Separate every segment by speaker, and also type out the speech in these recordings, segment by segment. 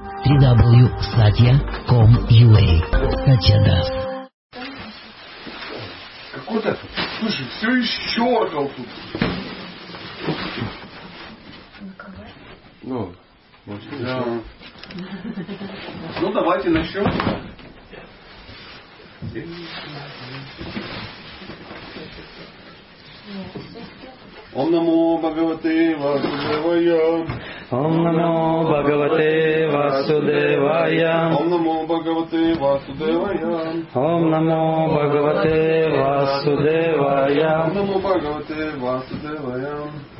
Speaker 1: www.satya.com.ua Satya
Speaker 2: Какой-то, слушай, все исчеркал тут.
Speaker 3: Ну, может,
Speaker 2: Да. Ну, давайте начнем. Ом намо Бхагавате Васудевая.
Speaker 4: Ом намо Бхагавате Васудевая.
Speaker 2: Ом намо Бхагавате Васудевая.
Speaker 4: Ом намо Бхагавате Васудевая.
Speaker 2: Ом намо Бхагавате Васудевая.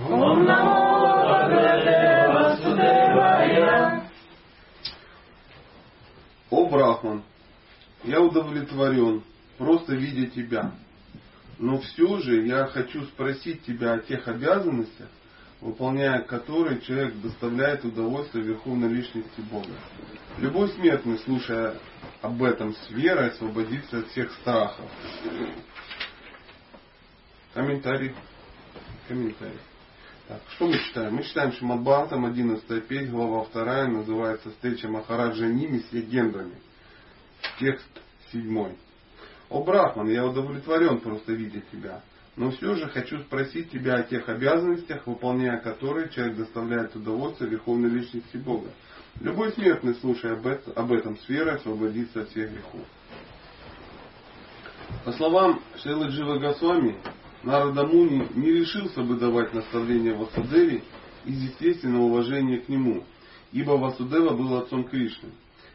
Speaker 4: Ом намо Бхагавате Васудевая.
Speaker 2: О Брахман, я удовлетворен, просто видя тебя. Но все же я хочу спросить тебя о тех обязанностях, выполняя которые человек доставляет удовольствие Верховной Личности Бога. Любой смертный, слушая об этом с верой, освободится от всех страхов. Комментарий. Комментарий. Так, что мы читаем? Мы читаем Шимадбхатам, 11 петь, глава 2, называется «Встреча Махараджа Ними с легендами». Текст 7. О, Брахман, я удовлетворен просто видя тебя. Но все же хочу спросить тебя о тех обязанностях, выполняя которые человек доставляет удовольствие Верховной Личности Бога. Любой смертный, слушая об этом, с освободится от всех грехов. По словам Шейлы Джива Госвами, Нарада Муни не решился бы давать наставления Васудеве из естественного уважения к нему, ибо Васудева был отцом Кришны.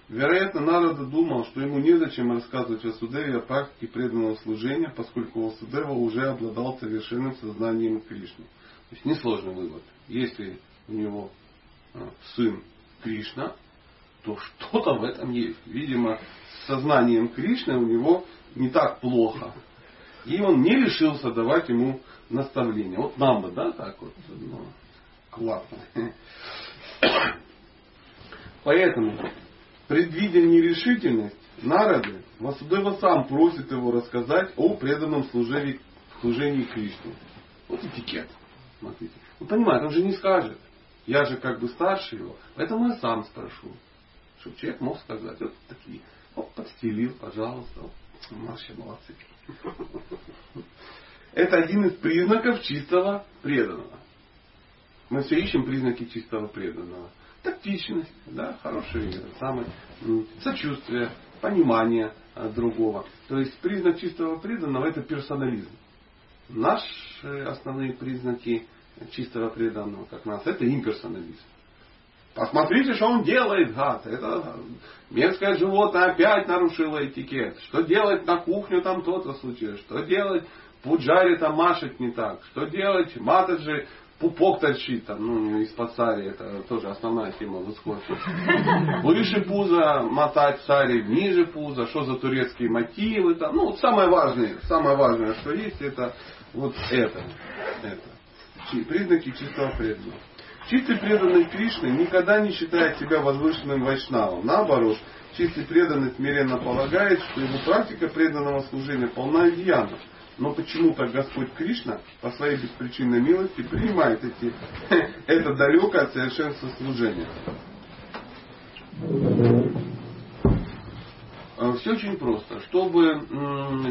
Speaker 2: Вероятно, Нарада думал, что ему незачем рассказывать Васудеве о практике преданного служения, поскольку Васудева уже обладал совершенным сознанием Кришны. То есть несложный вывод. Если у него а, сын Кришна, то что-то в этом есть. Видимо, с сознанием Кришны у него не так плохо. И он не решился давать ему наставления. Вот нам бы, да, так вот. Ну, классно. Поэтому, предвидя нерешительность Нарады, Васудева сам просит его рассказать о преданном служении, служении Кришне. Вот этикет. Смотрите. Он понимает, он же не скажет. Я же как бы старше его. Поэтому я сам спрошу. Чтобы человек мог сказать. Вот такие. Оп, подстелил, пожалуйста. Вообще молодцы. Это один из признаков чистого преданного. Мы все ищем признаки чистого преданного. Тактичность, да, хорошее самое, сочувствие, понимание другого. То есть признак чистого преданного это персонализм. Наши основные признаки чистого преданного, как нас, это имперсонализм. Посмотрите, что он делает, гад. Это мерзкое животное опять нарушило этикет. Что делать на кухню там то-то случилось. Что делать пуджари там машет не так. Что делать матаджи пупок торчит там, ну, из-под сари, это тоже основная тема в исходе. Выше пуза мотать сари, ниже пуза, что за турецкие мотивы там. Ну, самое важное, самое важное, что есть, это вот это. это. Признаки чистого преданного. Чистый преданный Кришны никогда не считает себя возвышенным вайшнавом. Наоборот, чистый преданный смиренно полагает, что его практика преданного служения полна изъянов. Но почему-то Господь Кришна по своей беспричинной милости принимает эти, это далекое от совершенства служения. Все очень просто. Чтобы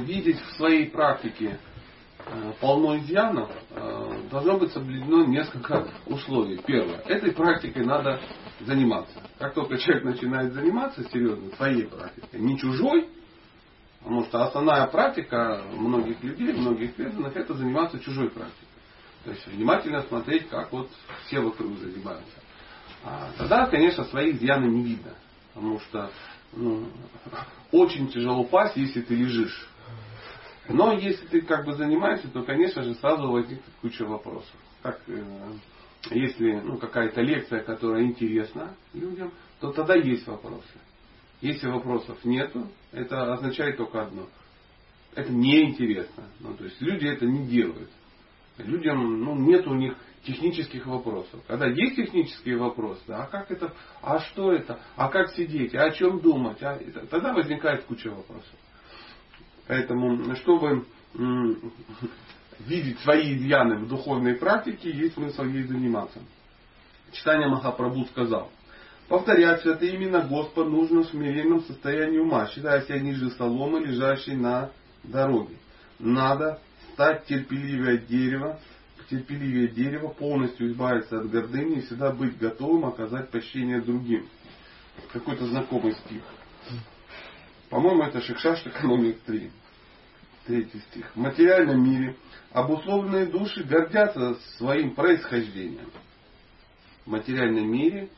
Speaker 2: видеть в своей практике полно изъянов, должно быть соблюдено несколько условий. Первое. Этой практикой надо заниматься. Как только человек начинает заниматься серьезно своей практикой, не чужой, потому что основная практика многих людей, многих преданных, это заниматься чужой практикой. То есть внимательно смотреть, как вот все вокруг занимаются. А тогда, конечно, свои изъяны не видно. Потому что ну, очень тяжело пасть, если ты лежишь. Но если ты как бы занимаешься, то, конечно же, сразу возникнет куча вопросов. Как, э, если ну, какая-то лекция, которая интересна людям, то тогда есть вопросы. Если вопросов нету, это означает только одно. Это неинтересно. Ну, то есть люди это не делают. Людям ну, нет у них технических вопросов. Когда есть технические вопросы, а как это, а что это, а как сидеть, а о чем думать, а, тогда возникает куча вопросов. Поэтому, чтобы видеть свои изъяны в духовной практике, есть смысл ей заниматься. Читание Махапрабху сказал, Повторять святые имена Господа нужно в смиренном состоянии ума, считая себя ниже соломы, лежащей на дороге. Надо стать терпеливее дерева, терпеливее дерева, полностью избавиться от гордыни и всегда быть готовым оказать почтение другим. Какой-то знакомый стих. По-моему, это Шикшаш экономик 3. Третий стих. В материальном мире обусловленные души гордятся своим происхождением. В материальном мире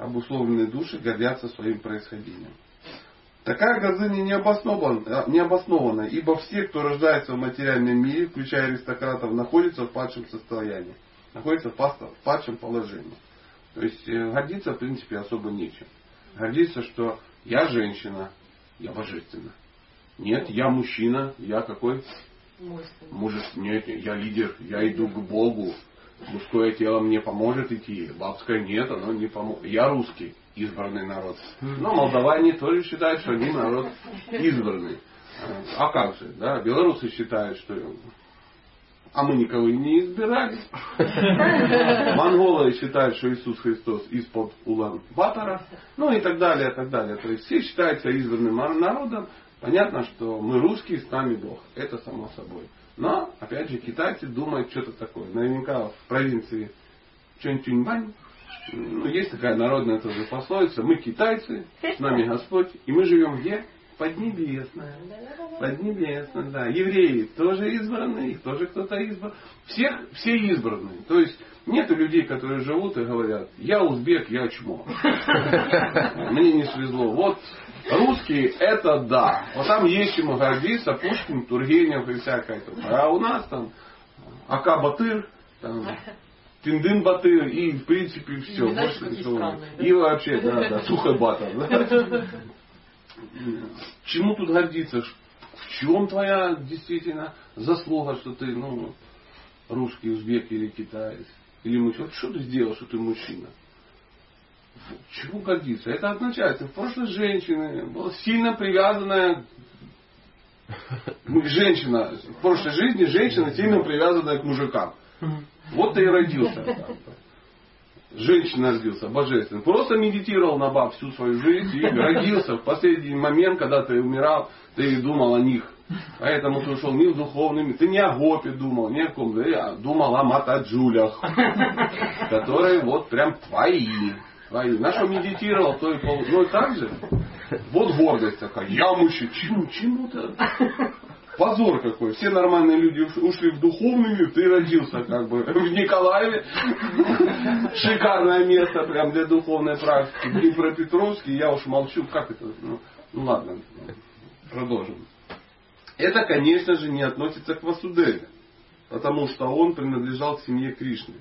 Speaker 2: обусловленные души гордятся своим происхождением. Такая гордыня не обоснована, не обоснована, ибо все, кто рождается в материальном мире, включая аристократов, находятся в падшем состоянии, находятся в падшем положении. То есть э, гордиться, в принципе, особо нечем. Гордиться, что я женщина, я божественна. Нет, я мужчина, я какой? Мужественный. Нет, я лидер, я иду к Богу. Мужское тело мне поможет идти, бабское нет, оно не поможет. Я русский, избранный народ. Но молдаване тоже считают, что они народ избранный. А как же, да? Белорусы считают, что а мы никого и не избирали. Монголы считают, что Иисус Христос из-под Улан-Батора. Ну и так далее, и так далее. То есть все считаются избранным народом. Понятно, что мы русские, с нами Бог. Это само собой. Но, опять же, китайцы думают что-то такое. Наверняка в провинции Чонтюньбань ну, есть такая народная тоже пословица. Мы китайцы, с нами Господь, и мы живем где? Поднебесная. Поднебесная, да. Евреи тоже избранные, их тоже кто-то избран. Всех, все избранные. То есть нету людей, которые живут и говорят, я узбек, я чмо. Мне не свезло. Вот русские это да. Вот там есть чему гордиться, Пушкин, Тургенев и всякое. А у нас там Ака Батыр, там, Тиндын Батыр и в принципе все. Больше ничего. И вообще, да, да, Сухой Батыр. Да. Чему тут гордиться? В чем твоя действительно заслуга, что ты ну, русский, узбек или китаец? Или мужчина? Вот что ты сделал, что ты мужчина? Чему гордиться? Это означает, в прошлой женщины была сильно привязанная женщина, в прошлой жизни женщина сильно привязанная к мужикам. Вот ты и родился. Женщина родился, божественно. Просто медитировал на баб всю свою жизнь и родился в последний момент, когда ты умирал, ты думал о них. Поэтому ты ушел не в духовный. Ты не о гопе думал, не о ком. Ты думал о матаджулях, которые вот прям твои. твои. На что медитировал, то и пол... Ну и так же. Вот гордость такая. Я мужчина. Чему? Чему-то? Позор какой. Все нормальные люди ушли в духовный мир, ты родился как бы в Николаеве. Шикарное место прям для духовной практики. В Днепропетровске, я уж молчу, как это? Ну, ну ладно, продолжим. Это, конечно же, не относится к Васудеве, потому что он принадлежал к семье Кришны.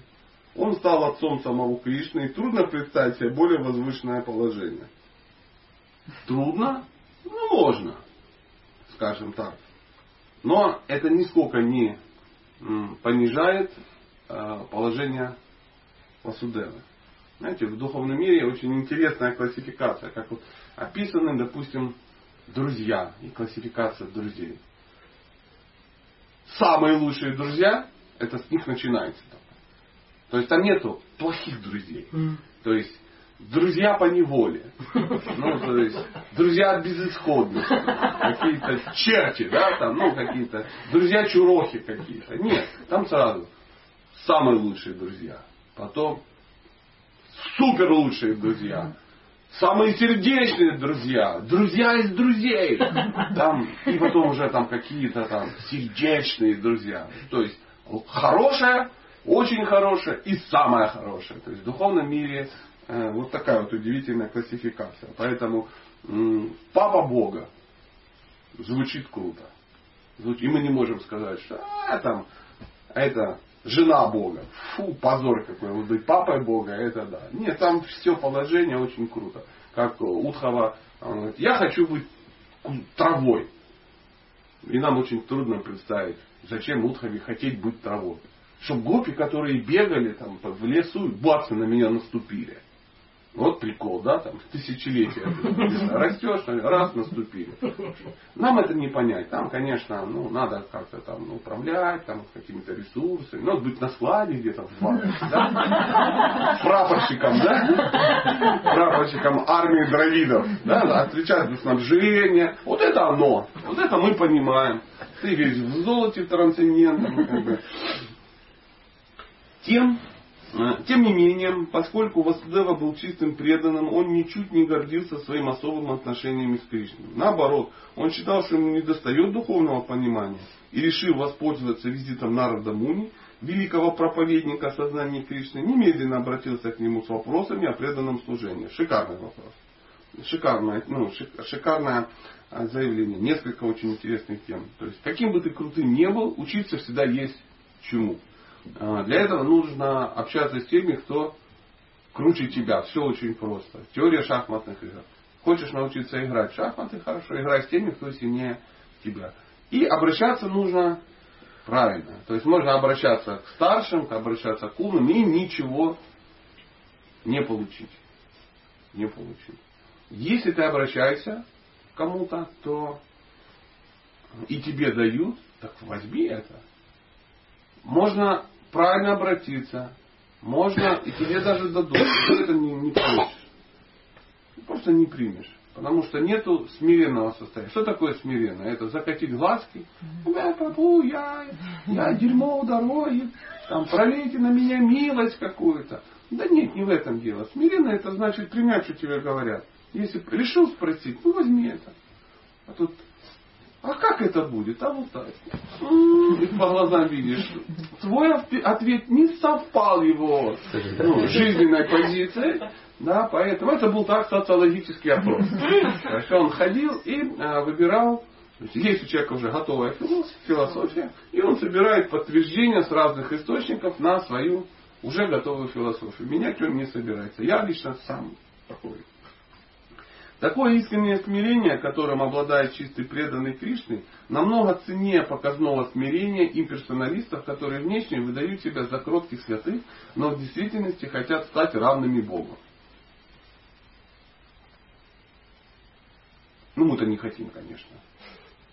Speaker 2: Он стал отцом самого Кришны, и трудно представить себе более возвышенное положение. Трудно? Ну, можно, скажем так. Но это нисколько не понижает э, положение Васудевы. Знаете, в духовном мире очень интересная классификация, как вот описаны, допустим, друзья и классификация друзей. Самые лучшие друзья, это с них начинается. То есть там нету плохих друзей. То есть друзья по неволе. Ну, то есть, друзья от безысходности. Какие-то черти, да, там, ну, какие-то друзья-чурохи какие-то. Нет, там сразу самые лучшие друзья. Потом супер лучшие друзья. Самые сердечные друзья. Друзья из друзей. Там, и потом уже там какие-то там сердечные друзья. То есть, хорошая, очень хорошая и самая хорошая. То есть в духовном мире вот такая вот удивительная классификация. Поэтому папа Бога звучит круто. И мы не можем сказать, что а, там, это жена Бога. Фу, позор какой. Вот быть папой Бога, это да. Нет, там все положение очень круто. Как Утхова, он говорит, я хочу быть травой. И нам очень трудно представить, зачем Утхове хотеть быть травой. Чтобы гопи, которые бегали там в лесу, бац, на меня наступили. Вот прикол, да, там тысячелетия. Растешь, раз наступили. Нам это не понять. Там, конечно, ну, надо как-то там управлять, там, какими-то ресурсами. Надо быть на складе где-то в банке, да? Прапорщиком, да? Прапорщиком армии дровидов, да? Отвечать за снабжение. Вот это оно. Вот это мы понимаем. Ты весь в золоте, трансцендентном, как бы. Тем, э, тем не менее, поскольку Васудева был чистым преданным, он ничуть не гордился своим особым отношением с Кришной. Наоборот, он считал, что ему не достает духовного понимания и решил воспользоваться визитом Нарада Муни, великого проповедника сознания Кришны, немедленно обратился к нему с вопросами о преданном служении. Шикарный вопрос. Шикарное, ну, шикарное а, заявление. Несколько очень интересных тем. То есть, каким бы ты крутым не был, учиться всегда есть чему. А, для этого нужно общаться с теми, кто круче тебя. Все очень просто. Теория шахматных игр. Хочешь научиться играть в шахматы, хорошо, играй с теми, кто сильнее тебя. И обращаться нужно правильно. То есть можно обращаться к старшим, обращаться к умным и ничего не получить. Не получить. Если ты обращаешься к кому-то, то и тебе дают, так возьми это. Можно правильно обратиться. Можно, и тебе даже дадут. Ты это не, не получишь. Просто не примешь. Потому что нету смиренного состояния. Что такое смиренно? Это закатить глазки. Я попу, я, я дерьмо у дороги. Там пролейте на меня милость какую-то. Да нет, не в этом дело. Смиренно это значит принять, что тебе говорят. Если решил спросить, ну возьми это. А тут а как это будет? А вот так. И по глазам видишь. Твой ответ не совпал его ну, жизненной позицией. Да, поэтому это был так социологический опрос. То есть он ходил и а, выбирал есть у человека уже готовая философия, и он собирает подтверждения с разных источников на свою уже готовую философию. Менять он не собирается. Я лично сам такой Такое искреннее смирение, которым обладает чистый преданный Кришны, намного ценнее показного смирения имперсоналистов, которые внешне выдают себя за кротких святых, но в действительности хотят стать равными Богу. Ну, мы-то не хотим, конечно.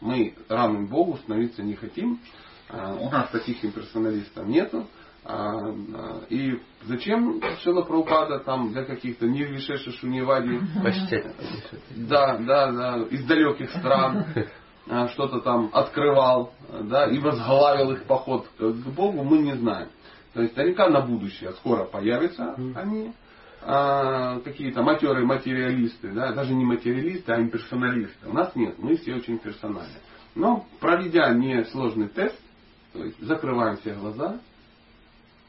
Speaker 2: Мы равным Богу становиться не хотим. А, у нас таких имперсоналистов нету. А, а, и зачем Шила Прабхупада там для каких-то Нирвишеша Шуневади, да, да, да, из далеких стран а, что-то там открывал, да, и возглавил их поход к Богу, мы не знаем. То есть наверняка на будущее скоро появятся они, а, какие-то матерые материалисты, да, даже не материалисты, а имперсоналисты. У нас нет, мы все очень персональны. Но проведя несложный тест, то есть закрываем все глаза,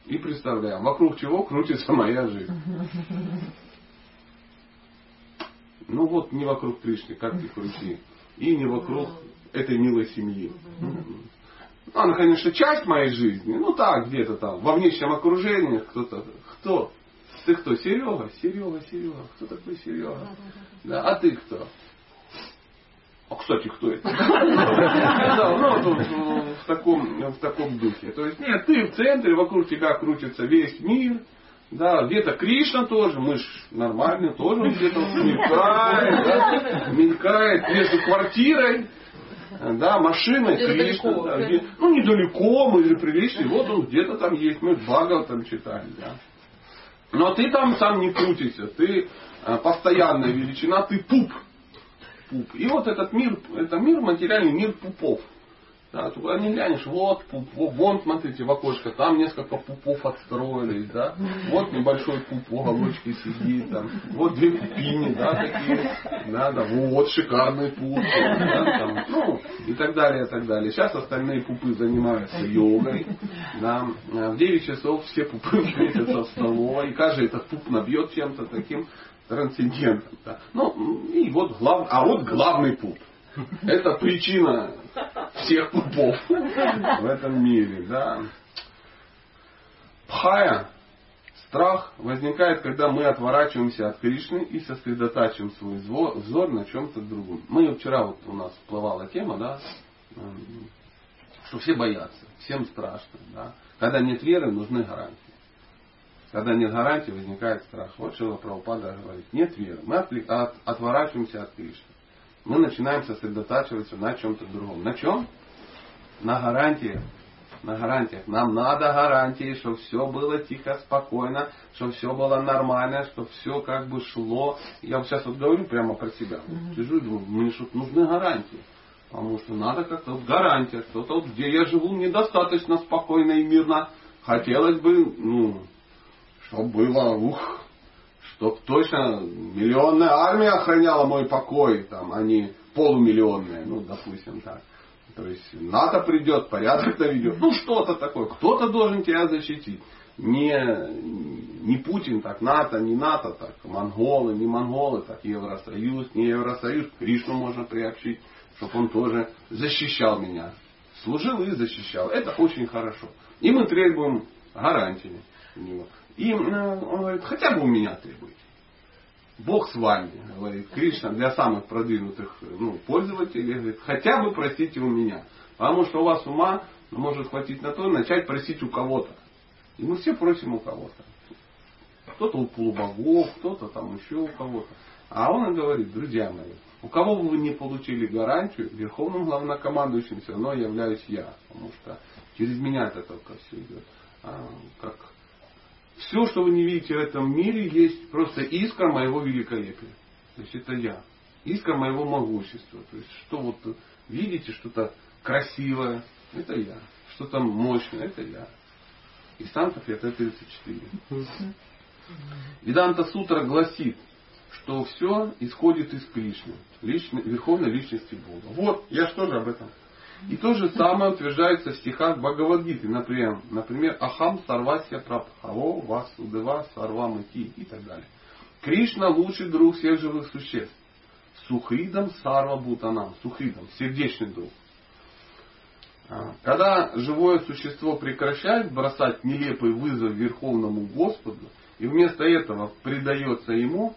Speaker 2: и представляем, вокруг чего крутится моя жизнь. Ну вот не вокруг Кришны, как ты крути. И не вокруг этой милой семьи. Она, конечно, часть моей жизни. Ну так, где-то там, во внешнем окружении кто-то. Кто? Ты кто? Серега? Серега, Серега. Кто такой Серега? Да, а ты кто? А кстати, кто это? Да, ну, в таком, в таком духе. То есть, нет, ты в центре, вокруг тебя крутится весь мир. Да, где-то Кришна тоже, мы ж нормальные, тоже где-то мелькает, да, мелькает между квартирой, да, машиной Кришна. Да, где, ну, недалеко, мы же приличные, вот он где-то там есть, мы Бхагав там читали, да. Но ты там сам не крутишься, ты э, постоянная величина, ты пуп пуп. И вот этот мир, это мир материальный, мир пупов. Да, туда не глянешь, вот пуп, вон, смотрите, в окошко, там несколько пупов отстроились, да, вот небольшой пуп в уголочке сидит, там, вот две пупини, да, такие, да, да, вот шикарный пуп, да, там, ну, и так далее, и так далее. Сейчас остальные пупы занимаются йогой, да, в 9 часов все пупы встретятся в столовой, и каждый этот пуп набьет чем-то таким, трансцендентом. Да. Ну, и вот глав... А вот главный путь. Это причина всех пупов в этом мире. Да. Пхая, страх возникает, когда мы отворачиваемся от Кришны и сосредотачиваем свой взор на чем-то другом. Мы вчера вот у нас всплывала тема, да, что все боятся, всем страшно. Да. Когда нет веры, нужны гарантии. Когда нет гарантии, возникает страх. Вот Шила Прабхупада говорит, нет веры. Мы от, отворачиваемся от Кришны. Мы начинаем сосредотачиваться на чем-то другом. На чем? На гарантиях. На гарантиях. Нам надо гарантии, чтобы все было тихо, спокойно, чтобы все было нормально, чтобы все как бы шло. Я вот сейчас вот говорю прямо про себя. Вот сижу и думаю, мне что нужны гарантии. Потому что надо как-то вот гарантия, что-то вот, где я живу недостаточно спокойно и мирно. Хотелось бы, ну, чтобы было, ух, чтоб точно миллионная армия охраняла мой покой, там, а не полумиллионная, ну, допустим, так. То есть НАТО придет, порядок наведет. Ну, что-то такое. Кто-то должен тебя защитить. Не, не Путин, так НАТО, не НАТО, так монголы, не монголы, так Евросоюз, не Евросоюз. Кришну можно приобщить, чтобы он тоже защищал меня. Служил и защищал. Это очень хорошо. И мы требуем гарантии у него. И он говорит, хотя бы у меня требуйте. Бог с вами, говорит Кришна, для самых продвинутых ну, пользователей, говорит, хотя бы просите у меня. Потому что у вас ума может хватить на то, начать просить у кого-то. И мы все просим у кого-то. Кто-то у полубогов, кто-то там еще у кого-то. А он говорит, друзья мои, у кого бы вы не получили гарантию, верховным главнокомандующим все равно являюсь я. Потому что через меня это только все идет. А, как все, что вы не видите в этом мире, есть просто искра моего великолепия. То есть это я. Искра моего могущества. То есть что вот видите, что-то красивое, это я. Что-то мощное, это я. И Сантов это 34. Веданта Сутра гласит, что все исходит из Кришны, личной, верховной личности Бога. Вот, я что же об этом и то же самое утверждается в стихах Бхагавадгиты, например, например Ахам Сарвасья Прабхаво Васудева Сарвамати и так далее. Кришна лучший друг всех живых существ. Сухридом Сарва Бутанам. Сухридом, сердечный друг. А, когда живое существо прекращает бросать нелепый вызов Верховному Господу и вместо этого предается Ему,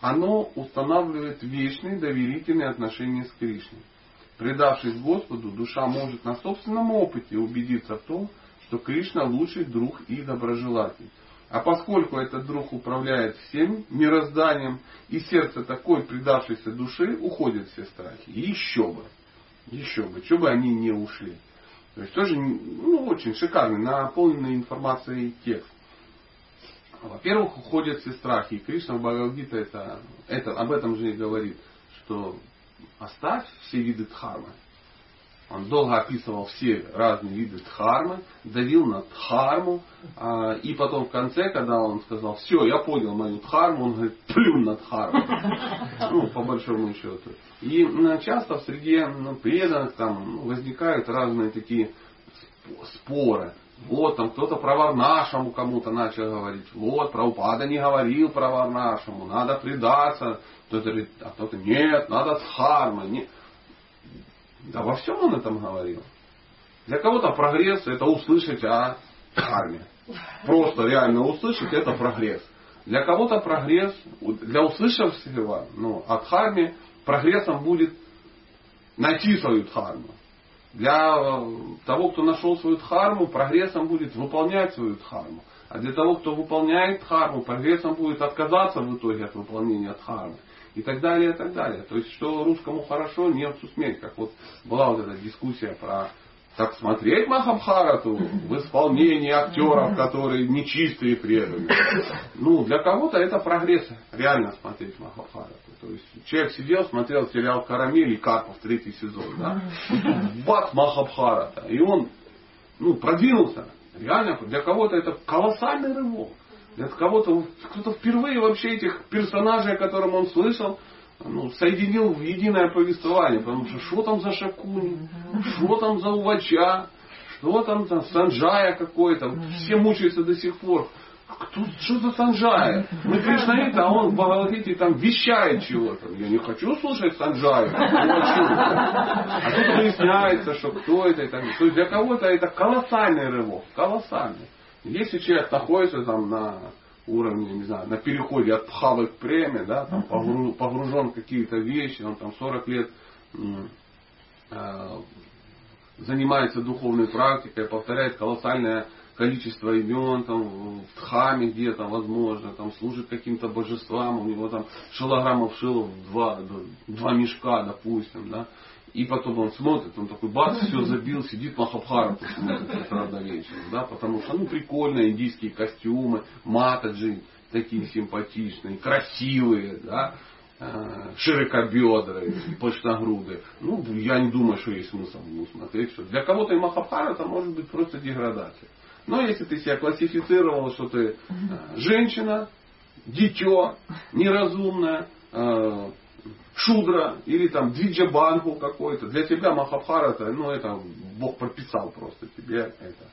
Speaker 2: оно устанавливает вечные доверительные отношения с Кришной. Предавшись Господу, душа может на собственном опыте убедиться в том, что Кришна лучший друг и доброжелатель. А поскольку этот друг управляет всем мирозданием, и сердце такой предавшейся души уходят все страхи. И еще бы. Еще бы. Что бы они не ушли. То есть тоже ну, очень шикарный, наполненный информацией текст. Во-первых, уходят все страхи. И Кришна в Бхагавадгита это, это, об этом же и говорит, что оставь все виды дхармы. Он долго описывал все разные виды дхармы, давил на дхарму, а, и потом в конце, когда он сказал, все, я понял мою дхарму, он говорит, плюн на дхарму. Ну, по большому счету. И часто в среде ну, преданных там возникают разные такие споры. Вот там кто-то про Варнашему кому-то начал говорить. Вот, про Упада не говорил про Варнашему, надо предаться. Кто-то говорит, а кто-то нет, надо с хармой. Нет. Да во всем он этом говорил. Для кого-то прогресс это услышать о харме. Просто реально услышать это прогресс. Для кого-то прогресс, для услышавшего ну, от харме прогрессом будет найти свою дхарму. Для э, того, кто нашел свою дхарму, прогрессом будет выполнять свою дхарму. А для того, кто выполняет дхарму, прогрессом будет отказаться в итоге от выполнения дхармы. И так далее, и так далее. То есть, что русскому хорошо, немцу смерть. Как вот была вот эта дискуссия про так смотреть Махабхарату в исполнении актеров, которые нечистые преданные. Ну, для кого-то это прогресс, реально смотреть Махабхарату. То есть человек сидел, смотрел сериал «Карамель» и «Карпов» третий сезон. Да? Бац, Махабхарата. И он ну, продвинулся. Реально, для кого-то это колоссальный рывок. Для кого-то, кто-то впервые вообще этих персонажей, о котором он слышал, ну, соединил в единое повествование. Потому что что там за Шакуни, что там за Увача, что там за Санджая какой-то. Все мучаются до сих пор. Кто, что за Санджая? Мы Кришнаиты, а он в Бхагавадгите там вещает чего-то. Я не хочу слушать Санджая. А тут выясняется, что кто это и так далее. То есть для кого-то это колоссальный рывок. Колоссальный. Если человек находится там на уровне, не знаю, на переходе от пхавы к преме, да, там погружен в какие-то вещи, он там 40 лет э, занимается духовной практикой, повторяет колоссальное количество имен, там, в Дхаме где-то, возможно, там, служит каким-то божествам, у него там шилограммов шил два, два мешка, допустим, да, и потом он смотрит, он такой, бац, все забил, сидит вечера, да, потому что, ну, прикольно, индийские костюмы, матаджи, такие симпатичные, красивые, да, э, широкобедрые, пышногрудые. Ну, я не думаю, что есть смысл ему смотреть. Что для кого-то и Махабхарата может быть просто деградация. Но если ты себя классифицировал, что ты э, женщина, дитё, неразумная, э, шудра или там двиджабангу какой-то, для тебя Махабхарата, ну это Бог прописал просто тебе это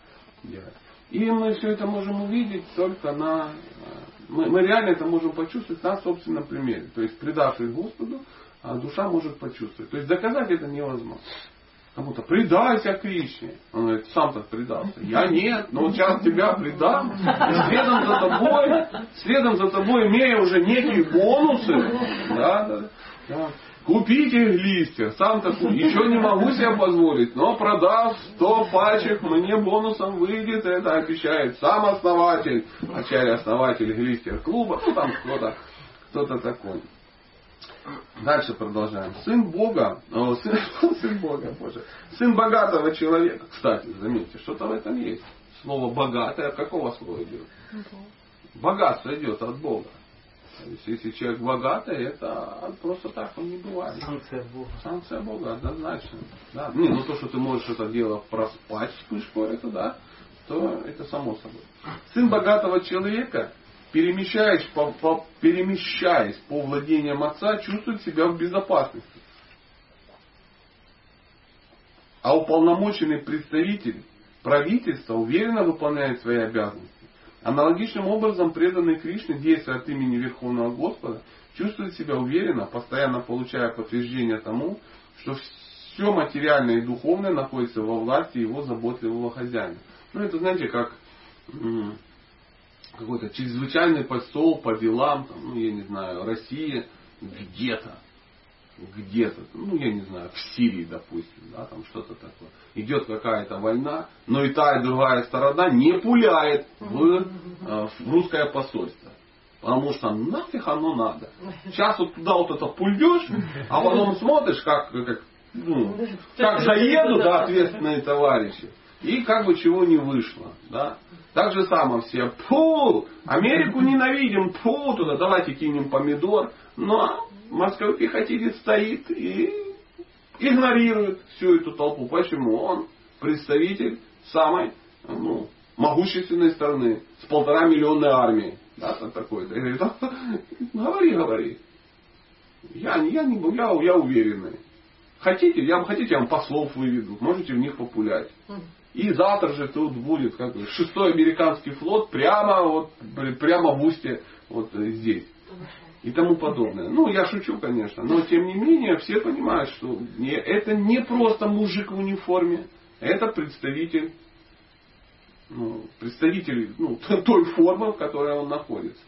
Speaker 2: делать. И мы все это можем увидеть только на... Э, мы, мы реально это можем почувствовать на собственном примере. То есть, предавшись Господу, а душа может почувствовать. То есть, доказать это невозможно. Кому-то предайся Кришне. Он говорит, сам так предался. Я нет, но вот сейчас тебя предам. И следом за тобой, следом за тобой, имея уже некие бонусы, да, да, да, Купите листья, сам такой, ничего не могу себе позволить, но продав 100 пачек, мне бонусом выйдет, это обещает сам основатель, ачарь-основатель листьев клуба, ну там кто-то, кто-то такой. Дальше продолжаем. Сын Бога, о, сын, сын Бога, Боже, сын богатого человека. Кстати, заметьте, что-то в этом есть. Слово богатое от какого слова идет? Богатство идет от Бога. То есть, если человек богатый, это просто так он не бывает.
Speaker 4: Санкция Бога.
Speaker 2: Санкция Бога, однозначно. Да. Не, ну то, что ты можешь это дело проспать вспышку, это да, то это само собой. Сын богатого человека, перемещаясь по, по, перемещаясь по владениям отца, чувствует себя в безопасности. А уполномоченный представитель правительства уверенно выполняет свои обязанности. Аналогичным образом преданный Кришне, действуя от имени Верховного Господа, чувствует себя уверенно, постоянно получая подтверждение тому, что все материальное и духовное находится во власти его заботливого хозяина. Ну, это, знаете, как какой-то чрезвычайный посол по делам, там, ну, я не знаю, России где-то где-то, ну я не знаю, в Сирии, допустим, да, там что-то такое. Идет какая-то война, но и та, и другая сторона не пуляет в, э, в русское посольство. Потому что нафиг оно надо. Сейчас вот туда вот это пульдешь, а потом смотришь, как, как, ну, как заедут да, ответственные товарищи. И как бы чего не вышло. Да? Так же самое все. Пу! Америку ненавидим. Пу! Туда давайте кинем помидор. Но морской пехотинец стоит и игнорирует всю эту толпу. Почему? Он представитель самой ну, могущественной страны с полтора миллионной армией. Да, такой-то. И говорит, говори, говори. Я, я, не, я, я уверенный. Хотите, я, хотите, я вам послов выведу. Можете в них популять. И завтра же тут будет как бы, шестой американский флот прямо, вот, прямо в устье вот здесь и тому подобное. Ну, я шучу, конечно, но тем не менее все понимают, что это не просто мужик в униформе, это представитель, ну, представитель ну, той формы, в которой он находится.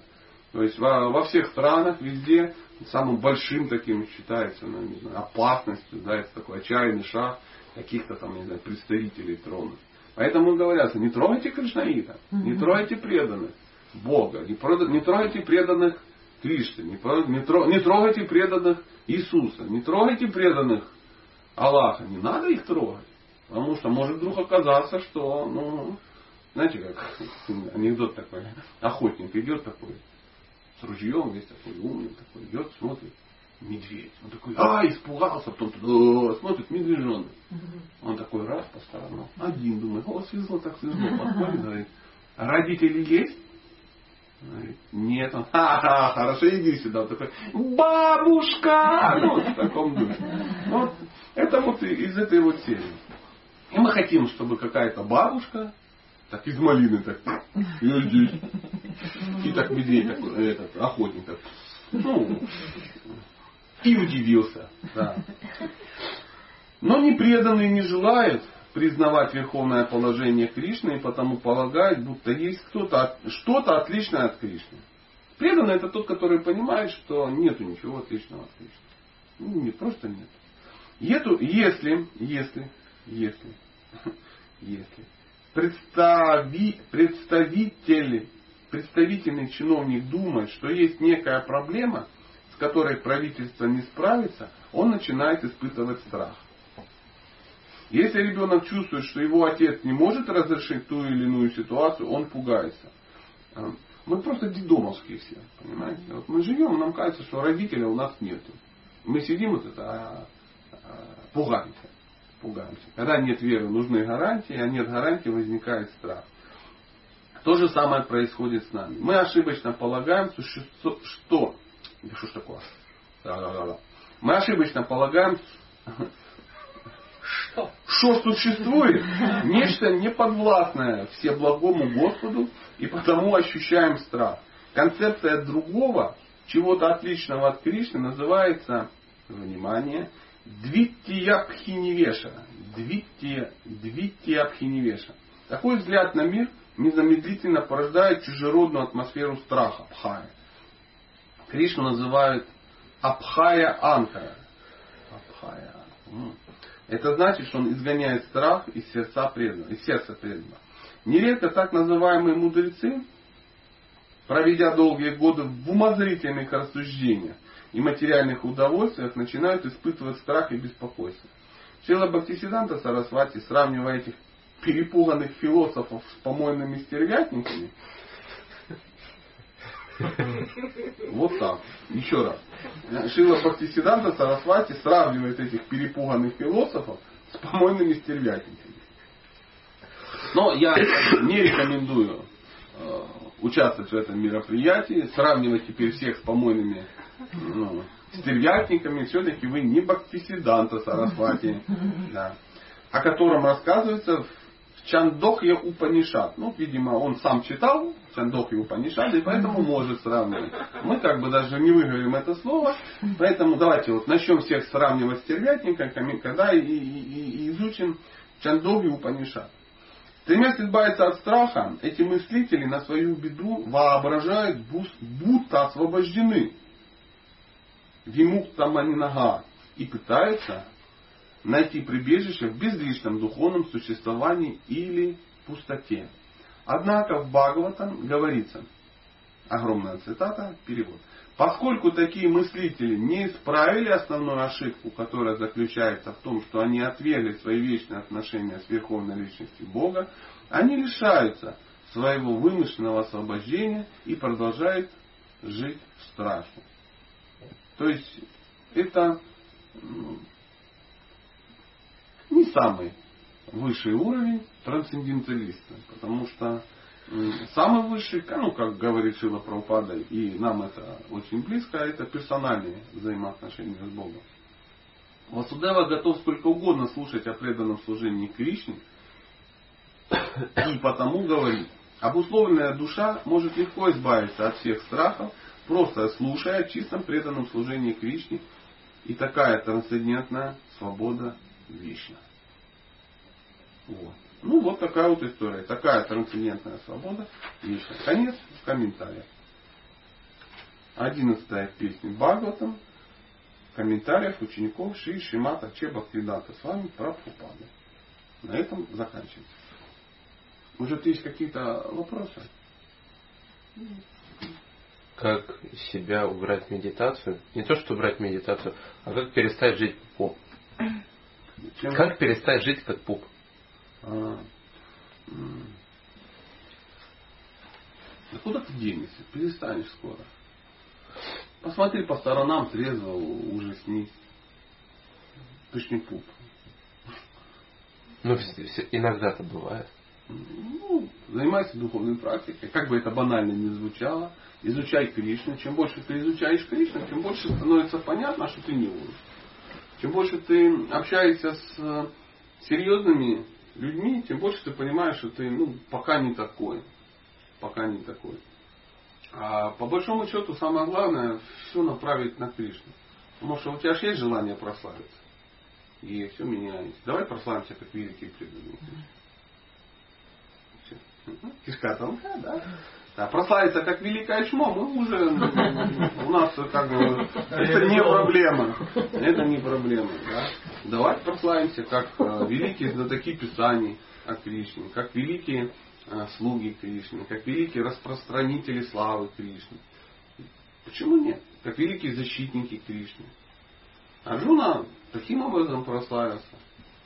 Speaker 2: То есть во, во всех странах, везде самым большим таким считается ну, не знаю, опасностью, да, это такой отчаянный шаг каких-то там, не знаю, представителей трона. Поэтому говорят, не трогайте Кришнаита, не трогайте преданных Бога, не, не трогайте преданных Кришны, не, не трогайте преданных Иисуса, не трогайте преданных Аллаха, не надо их трогать. Потому что может вдруг оказаться, что, ну, знаете, как анекдот такой, охотник идет такой, с ружьем, весь такой умный, такой, идет, смотрит, медведь. Он такой, а, испугался, потом туда, смотрит, медвежонок. Он такой, раз по сторонам, один, думает, о, свезло, так свезло, подходит, говорит, родители есть? Нет, он, ха-ха, хорошо, иди сюда. Он такой, бабушка! Ну, в таком духе. Вот, это вот из этой вот серии. И мы хотим, чтобы какая-то бабушка, так из малины так, иди. И так медведь такой, этот, охотник так, ну, и удивился. Да. Но непреданный не желает признавать верховное положение Кришны и потому полагает, будто есть кто-то, что-то отличное от Кришны. Преданный это тот, который понимает, что нет ничего отличного от Кришны. Ну, нет, просто нет. Эту, если, если, если, если представи, представитель, представительный чиновник думает, что есть некая проблема, с которой правительство не справится, он начинает испытывать страх. Если ребенок чувствует, что его отец не может разрешить ту или иную ситуацию, он пугается. А, мы просто дедомовские все, понимаете? Вот мы живем, нам кажется, что родителя у нас нет. Мы сидим вот это, а, а, пугаемся. Пугаемся. Когда нет веры, нужны гарантии, а нет гарантии, возникает страх. То же самое происходит с нами. Мы ошибочно полагаем, что... что что ж такое? Да, да, да. Мы ошибочно полагаем, что? Что существует? Нечто неподвластное всеблагому Господу, и потому ощущаем страх. Концепция другого, чего-то отличного от Кришны, называется, внимание, Двиттиябхиневеша. Двиттия, Двиттиябхиневеша. Такой взгляд на мир незамедлительно порождает чужеродную атмосферу страха, Абхая. Кришну называют Абхая Анкара. Абхая. Это значит, что он изгоняет страх из сердца преданного, из сердца преданного. Нередко так называемые мудрецы, проведя долгие годы в умозрительных рассуждениях и материальных удовольствиях, начинают испытывать страх и беспокойство. Сила Бхактисиданта Сарасвати, сравнивая этих перепуганных философов с помойными стервятниками, вот так. Еще раз. Шила Бхактисиданта Сарасвати сравнивает этих перепуганных философов с помойными стервятниками. Но я не рекомендую э, участвовать в этом мероприятии, сравнивать теперь всех с помойными ну, стервятниками. Все-таки вы не Бхактисиданта Сарасвати, да, о котором рассказывается в Чандохья Упанишат. Ну, видимо, он сам читал Чандохья Упанишат, и поэтому может сравнивать. Мы как бы даже не выговорим это слово, поэтому давайте вот начнем всех сравнивать с стервятниками, когда и, и, и изучим Чандохью Упанишат. Стремясь избавиться от страха, эти мыслители на свою беду воображают, будто освобождены. Вимукта Манинага. И пытаются найти прибежище в безличном духовном существовании или пустоте. Однако в Бхагаватам говорится, огромная цитата, перевод. Поскольку такие мыслители не исправили основную ошибку, которая заключается в том, что они отвергли свои вечные отношения с Верховной Личностью Бога, они лишаются своего вымышленного освобождения и продолжают жить в страхе. То есть это не самый высший уровень трансценденталиста, потому что самый высший, ну, как говорит Шила Прабхупада, и нам это очень близко, это персональные взаимоотношения с Богом. Васудева готов сколько угодно слушать о преданном служении Кришне, и потому говорит, обусловленная душа может легко избавиться от всех страхов, просто слушая о чистом преданном служении Кришне, и такая трансцендентная свобода вечна. Вот. Ну, вот такая вот история. Такая трансцендентная свобода. Вечная. Конец в комментариях. Одиннадцатая песня Бхагаватам. Комментариев учеников Ши Шимата Чеба Квидата. С вами Прабхупада. На этом заканчивается. Может, есть какие-то вопросы?
Speaker 3: Как себя убрать медитацию? Не то, что убрать медитацию, а как перестать жить поп. Чем? Как перестать жить как пуп? А,
Speaker 2: да куда ты денешься? Перестанешь скоро. Посмотри по сторонам, трезво, ужаснись. Точно пуп.
Speaker 3: Ну, иногда-то бывает.
Speaker 2: Ну, занимайся духовной практикой. Как бы это банально не звучало. Изучай Кришну. Чем больше ты изучаешь Кришну, тем больше становится понятно, что ты не уровень. Чем больше ты общаешься с серьезными людьми, тем больше ты понимаешь, что ты ну, пока не такой. Пока не такой. А по большому счету самое главное все направить на Кришну. Потому что у тебя же есть желание прославиться. И все меняется. Давай прославимся как великие преданные. Кишка тонкая, да? Да, прославиться как великое чмо, мы уже, у нас как бы, это не проблема. Это не проблема. Да? Давайте прославимся как э, великие знатоки Писаний, о Кришне, как великие э, слуги Кришны, как великие распространители славы Кришны. Почему нет? Как великие защитники Кришны. Арджуна таким образом прославился.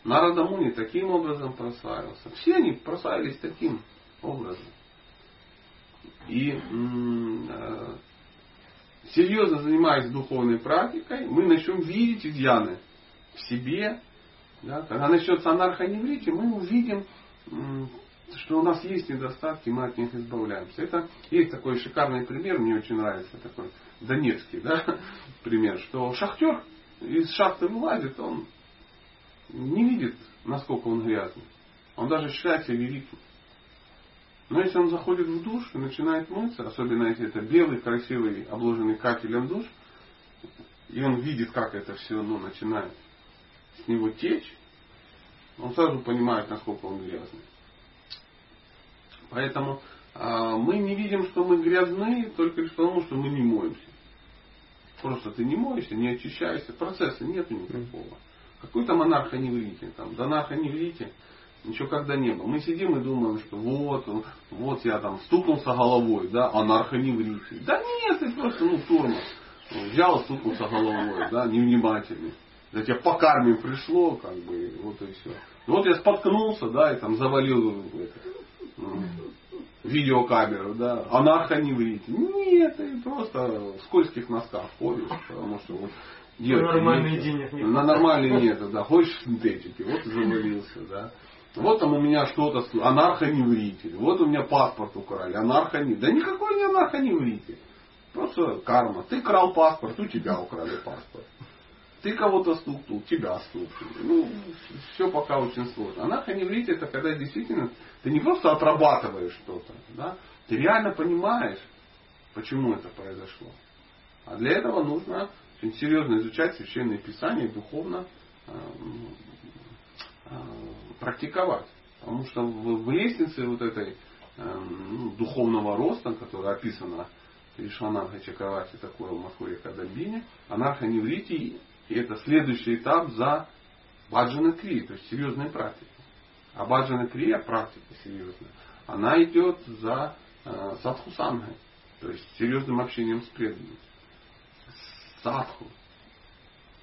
Speaker 2: Нарада Муни таким образом прославился. Все они прославились таким образом. И э, серьезно занимаясь духовной практикой, мы начнем видеть изъяны в себе. Да? Когда начнется анархоневрите, мы увидим, что у нас есть недостатки, мы от них избавляемся. Это есть такой шикарный пример, мне очень нравится такой донецкий да? пример, что шахтер из шахты вылазит, он не видит, насколько он грязный. Он даже считает себя великим. Но если он заходит в душ и начинает мыться, особенно если это белый, красивый, обложенный кафелем душ, и он видит, как это все ну, начинает с него течь, он сразу понимает, насколько он грязный. Поэтому а, мы не видим, что мы грязны только лишь потому, что мы не моемся. Просто ты не моешься, не очищаешься, процесса нет никакого. Какой там анархоневрите, там, да ничего когда не было. Мы сидим и думаем, что вот, вот я там стукнулся головой, да, анархоневрите. Да нет, ты просто, ну, тормоз. Взял, стукнулся головой, да, невнимательный. Да тебе по карме пришло, как бы, вот и все. Вот я споткнулся, да, и там завалил это, ну, видеокамеру, да, анархоневрите. Нет, ты просто в скользких носках ходишь, потому что вот
Speaker 5: Девочка, нормальные денег нет.
Speaker 2: На нормальные нет, да. Хочешь синтетики, вот завалился, да. Вот там у меня что-то, анархоневритель. Вот у меня паспорт украли, анархоневритель. Да никакой не анархоневритель. Просто карма. Ты крал паспорт, у тебя украли паспорт. Ты кого-то стукнул, тебя стукнули. Ну, все пока очень сложно. Анархоневритель это когда действительно ты не просто отрабатываешь что-то, да, ты реально понимаешь, почему это произошло. А для этого нужно очень серьезно изучать священные писания, духовно э, э, практиковать. Потому что в, лестнице вот этой э, ну, духовного роста, которая описана Кришвананха Чакравати, такое в Махуре Кадамбине, анархоневритии, и это следующий этап за баджана кри, то есть серьезной практикой. А баджана крия, практика серьезная, она идет за э, садхусангой, то есть серьезным общением с преданными садху.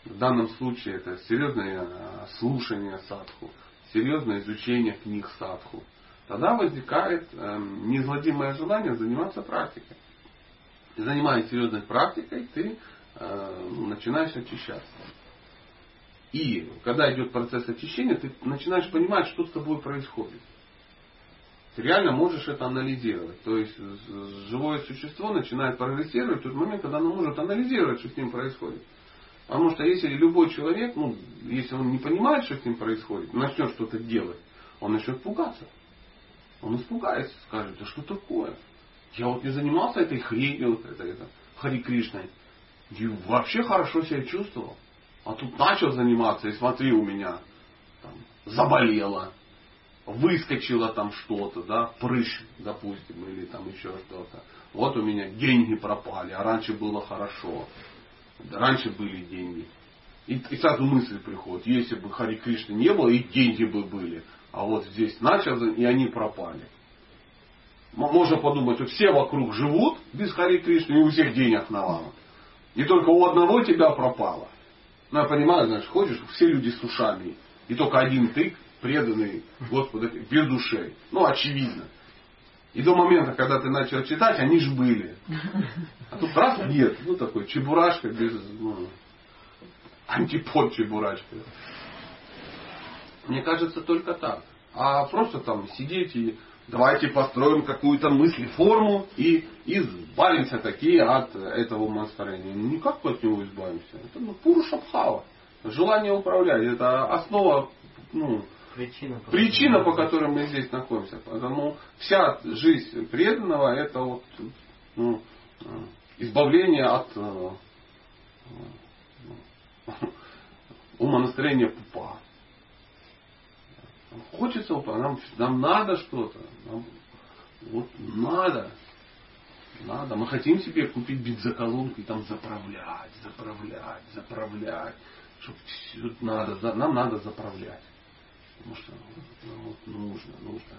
Speaker 2: В данном случае это серьезное э, слушание садху, серьезное изучение книг садху. Тогда возникает э, неизгладимое желание заниматься практикой. И занимаясь серьезной практикой, ты э, начинаешь очищаться. И когда идет процесс очищения, ты начинаешь понимать, что с тобой происходит. Ты реально можешь это анализировать. То есть живое существо начинает прогрессировать в тот момент, когда оно может анализировать, что с ним происходит. Потому что если любой человек, ну, если он не понимает, что с ним происходит, начнет что-то делать, он начнет пугаться. Он испугается, скажет, да что такое? Я вот не занимался этой хренью, это, это, Хари Кришной. И вообще хорошо себя чувствовал. А тут начал заниматься, и смотри, у меня там, заболело, выскочило там что-то, да, прыщ, допустим, или там еще что-то. Вот у меня деньги пропали, а раньше было хорошо. Раньше были деньги. И, и сразу мысль приходит, если бы Хари Кришны не было, и деньги бы были. А вот здесь начал, и они пропали. Можно подумать, что все вокруг живут без Хари Кришны, и у всех денег навалом. И только у одного тебя пропало. Ну, я понимаю, знаешь, ходишь, все люди с ушами. И только один ты преданный Господу без ушей. Ну, очевидно. И до момента, когда ты начал читать, они же были. А тут раз нет. Ну, такой чебурашка без... Ну, антипод чебурашка. Мне кажется, только так. А просто там сидеть и давайте построим какую-то мысль, форму и избавимся такие от этого настроения. Ну, никак от него избавимся. Это ну, пуру шабхава. Желание управлять. Это основа ну,
Speaker 5: Причина, по,
Speaker 2: причина, по которой мы здесь находимся. Поэтому вся жизнь преданного это вот ну, избавление от э, умонастроения пупа. Хочется нам, нам надо что-то. Нам, вот надо. Надо. Мы хотим себе купить бензоколонку и там заправлять, заправлять, заправлять. Чтобы надо, нам надо заправлять. Потому что ну, нужно, нужно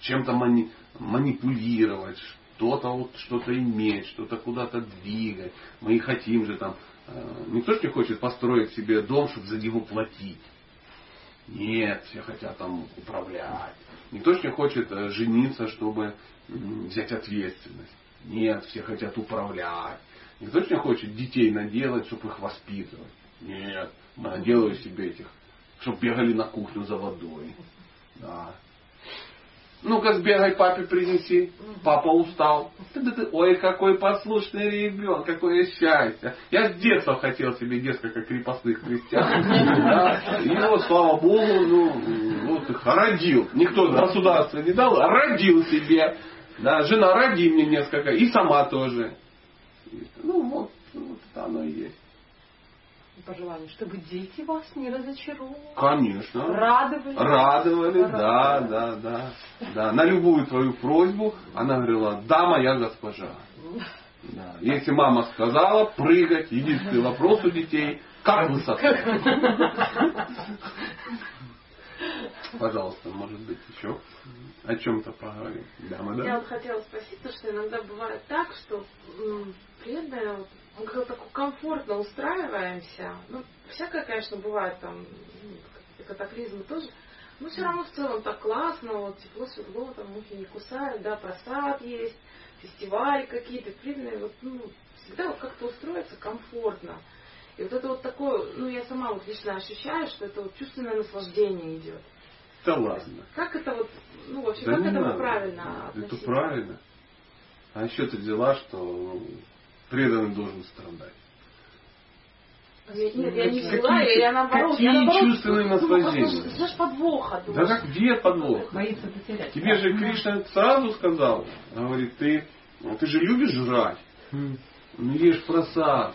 Speaker 2: чем-то мани, манипулировать, что-то вот, что-то иметь, что-то куда-то двигать. Мы и хотим же там. Э, никто же не хочет построить себе дом, чтобы за него платить. Нет, все хотят там управлять. Никто же не хочет э, жениться, чтобы взять ответственность. Нет, все хотят управлять. Никто же не хочет детей наделать, чтобы их воспитывать. Нет, наделаю себе этих, чтобы бегали на кухню за водой. Да. Ну-ка сбегай папе принеси. Папа устал. Ой, какой послушный ребенок, какое счастье. Я с детства хотел себе несколько крепостных крестьян. Да? И вот, слава Богу, ну, вот их родил. Никто государство не дал, а родил себе. Да, жена роди мне несколько, и сама тоже. Ну вот, вот оно и есть
Speaker 6: пожелание, чтобы дети вас не разочаровывали.
Speaker 2: Конечно.
Speaker 6: Радовали.
Speaker 2: Радовали, да, да, да, да. На любую твою просьбу она говорила, да, моя госпожа. Да. Если мама сказала прыгать, единственный вопрос у детей, как высоко. Пожалуйста, может быть, еще о чем-то поговорим.
Speaker 7: Да, мадам? Я вот хотела спросить, что иногда бывает так, что преданные мы как-то так комфортно устраиваемся. Ну, всякое, конечно, бывает там, ну, катаклизмы тоже. Но все равно в целом так классно, вот тепло, светло, там мухи не кусают, да, просад есть, фестивали какие-то, преданные, вот, ну, всегда вот как-то устроиться комфортно. И вот это вот такое, ну, я сама вот лично ощущаю, что это вот чувственное наслаждение идет.
Speaker 2: Да ладно.
Speaker 7: Как это вот, ну, вообще, да как это надо. правильно
Speaker 2: Это правильно. А еще ты дела, что ну, преданный должен страдать.
Speaker 7: Нет, я не взяла, я наоборот.
Speaker 2: Какие
Speaker 7: я наоборот,
Speaker 2: чувственные наслаждения?
Speaker 7: Знаешь, подвоха.
Speaker 2: Да как, где подвох?
Speaker 6: Боится потерять.
Speaker 2: Тебе же Кришна сразу сказал, говорит, ты, ты же любишь жрать, ну ешь просад.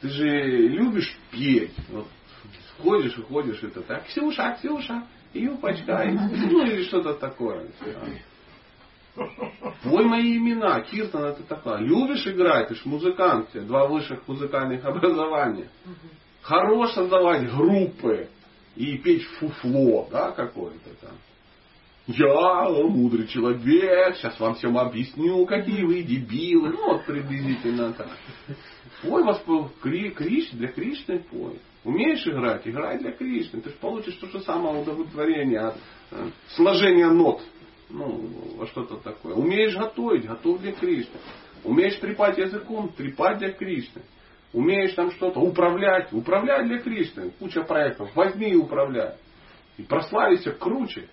Speaker 2: Ты же любишь петь. Вот ходишь и ходишь, это так, Ксюша, Ксюша, юбочка, ну или что-то такое. Пой мои имена. Киртан это такое. Любишь играть, ты ж музыкант, тебе два высших музыкальных образования. Хорош создавать группы и петь фуфло, да, какое-то там. Я мудрый человек, сейчас вам всем объясню, какие вы дебилы. Ну, вот приблизительно так. Пой вас Кри, Криш, для Кришны пой. Умеешь играть? Играй для Кришны. Ты же получишь то же самое удовлетворение от э, сложения нот ну, во что-то такое. Умеешь готовить, готов для Кришны. Умеешь трепать языком, трепать для Кришны. Умеешь там что-то управлять, управлять для Кришны. Куча проектов. Возьми и управляй. И прославися круче.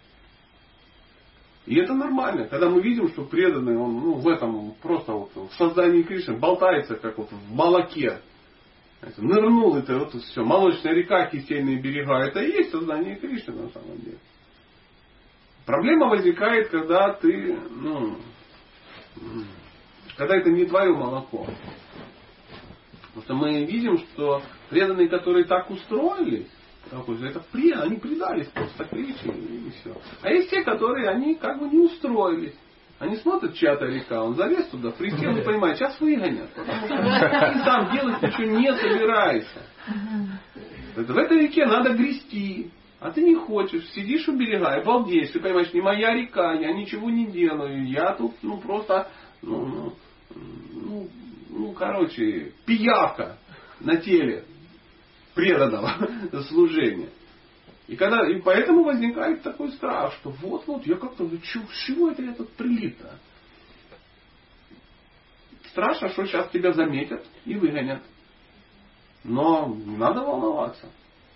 Speaker 2: И это нормально, когда мы видим, что преданный, он ну, в этом просто вот, в создании Кришны болтается, как вот в молоке. Это, нырнул, это вот все, молочная река, кисельные берега, это и есть создание Кришны на самом деле. Проблема возникает, когда ты, ну, когда это не твое молоко. Потому что мы видим, что преданные, которые так устроились, это при, они предались просто кричи и все. А есть те, которые они как бы не устроились. Они смотрят, чья-то река, он залез туда, присел и понимает, сейчас выгонят. Потому что ты там делать ничего не собираешься. В этой реке надо грести. А ты не хочешь, сидишь у берега и балдеешь, ты понимаешь, не моя река, я ничего не делаю, я тут, ну, просто, ну, ну, ну, ну короче, пиявка на теле преданного служения. И, когда, и поэтому возникает такой страх, что вот-вот, я как-то, с чего это я тут прилип-то? Страшно, что сейчас тебя заметят и выгонят. Но надо волноваться.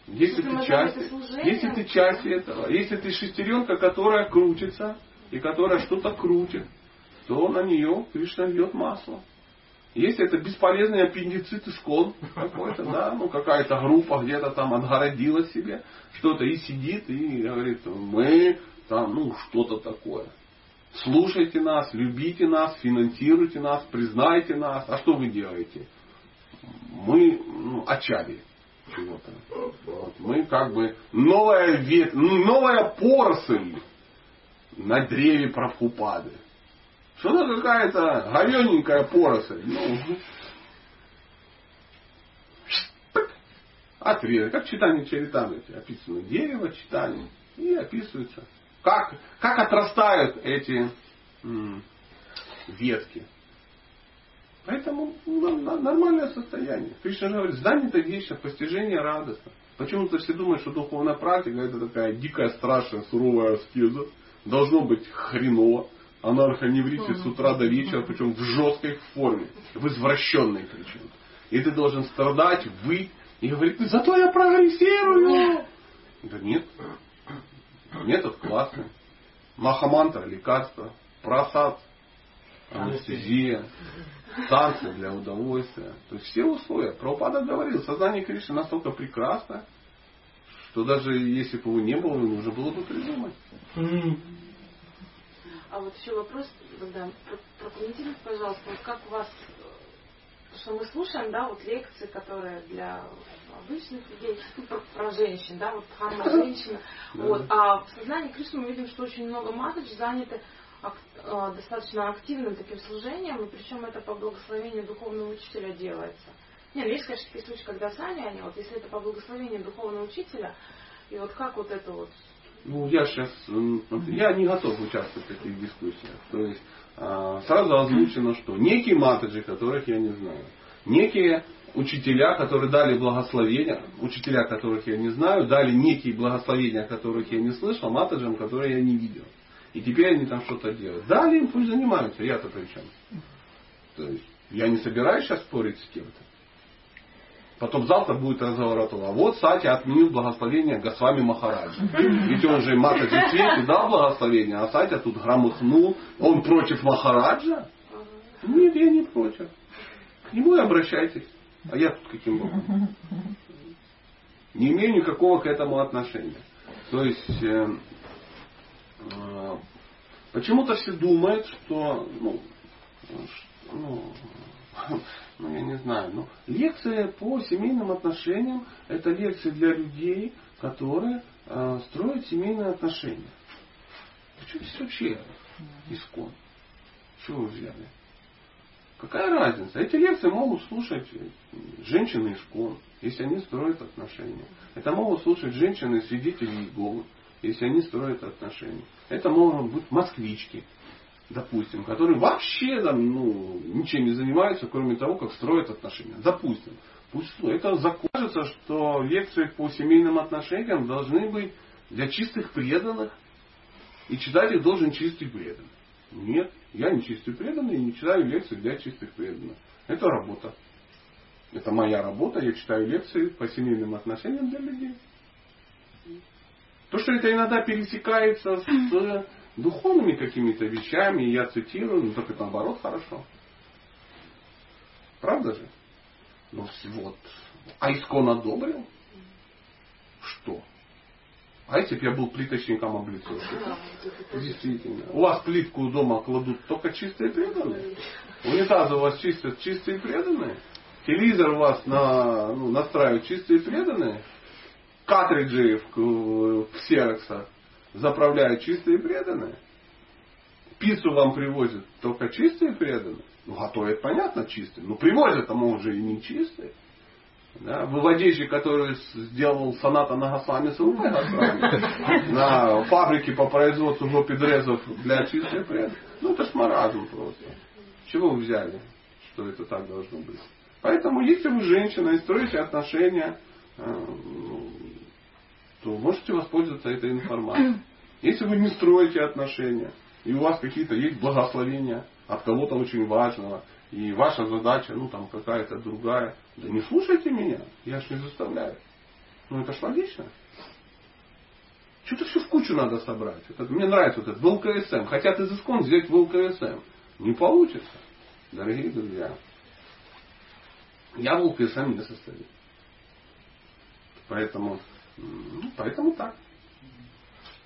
Speaker 2: Если ты, часть, если ты часть этого, если ты шестеренка, которая крутится и которая что-то крутит, то на нее Кришна льет масло. Если это бесполезный аппендицит и склон какой-то, да, ну какая-то группа где-то там отгородила себе что-то и сидит и говорит, мы там, ну что-то такое. Слушайте нас, любите нас, финансируйте нас, признайте нас. А что вы делаете? Мы ну, очаги чего-то. Вот. Мы как бы новая ветвь, ну, новая поросль на древе Прабхупады. Что-то какая-то говененькая поросль. Ну, Отрезок. Как читание Чаритамрити. Описано дерево, читание. И описывается, как, как отрастают эти м, ветки. Поэтому ну, нормальное состояние. Кришна говорит, знание это вечно, постижение радостно. Почему-то все думают, что духовная практика это такая дикая, страшная, суровая аскеза. Должно быть хреново. Анархоневрите с утра до вечера, причем в жесткой форме, в извращенной причем. И ты должен страдать, выть, и говорить, зато я прогрессирую. Да нет. Метод классный. Махамантра, лекарство, просад, анестезия, танцы для удовольствия. То есть все условия. Прабхупада говорил, сознание Кришны настолько прекрасно, что даже если бы его не было, нужно было бы придумать.
Speaker 7: А вот еще вопрос, да, прокомментируйте, пожалуйста, вот как у вас, что мы слушаем, да, вот лекции, которые для обычных людей, ну, про, про женщин, да, вот харма женщина, вот, а в сознании Кришны мы видим, что очень много маточ заняты достаточно активным таким служением, и причем это по благословению духовного учителя делается. Нет, ну, есть, конечно, такие случаи, когда сами они, вот если это по благословению духовного учителя, и вот как вот это вот
Speaker 2: ну, я сейчас, я не готов участвовать в таких дискуссиях. То есть, а, сразу озвучено, что некие матаджи, которых я не знаю, некие учителя, которые дали благословения, учителя, которых я не знаю, дали некие благословения, которых я не слышал, матаджам, которые я не видел. И теперь они там что-то делают. Дали им, пусть занимаются, я-то при чем. То есть, я не собираюсь сейчас спорить с кем-то. Потом завтра будет разговор о том, а вот Сати отменил благословение Госвами Махараджа. Ведь он же Мата Свете дал благословение, а Сатя тут громыхнул. Он против Махараджа? Нет, я не против. К нему и обращайтесь. А я тут каким боком? Не имею никакого к этому отношения. То есть, э, почему-то все думают, что, ну, ну, ну я не знаю, ну, лекция по семейным отношениям это лекция для людей, которые э, строят семейные отношения. Почему здесь вообще искон? Чего вы взяли? Какая разница? Эти лекции могут слушать женщины искон, если они строят отношения. Это могут слушать женщины свидетели Иеговы, если они строят отношения. Это могут быть москвички, допустим, которые вообще там, ну, ничем не занимаются, кроме того, как строят отношения. Допустим. Пусть это закажется, что лекции по семейным отношениям должны быть для чистых преданных, и читатель должен чистый преданный. Нет, я не чистый преданный и не читаю лекции для чистых преданных. Это работа. Это моя работа, я читаю лекции по семейным отношениям для людей. То, что это иногда пересекается с духовными какими-то вещами, я цитирую, ну так это наоборот хорошо. Правда же? Ну вот. А Искон одобрил? Что? А если бы я был плиточником облицовки? Действительно. У вас плитку дома кладут только чистые преданные. Унитазы у вас чистят чистые преданные. Телевизор у вас на, ну, настраивают чистые преданные. Картриджи в, в, в заправляют чистые преданные. Пиццу вам привозят только чистые преданные. Ну, готовят, понятно, чистые. Но привозят, а мы уже и не чистые. Да, выводящий, который сделал соната на Гасвами Срупы на фабрике по производству жопидрезов для чистых преданных. Ну, это ж маразм просто. Чего вы взяли, что это так должно быть? Поэтому, если вы женщина и строите отношения, э, то можете воспользоваться этой информацией. Если вы не строите отношения, и у вас какие-то есть благословения от кого-то очень важного, и ваша задача, ну там какая-то другая, да не слушайте меня, я ж не заставляю. Ну это ж логично. Что-то все в кучу надо собрать. Это, мне нравится вот этот ВЛКСМ. Хотят из искон взять ВЛКСМ. Не получится, дорогие друзья. Я в ВЛКСМ не состою. Поэтому ну, поэтому так.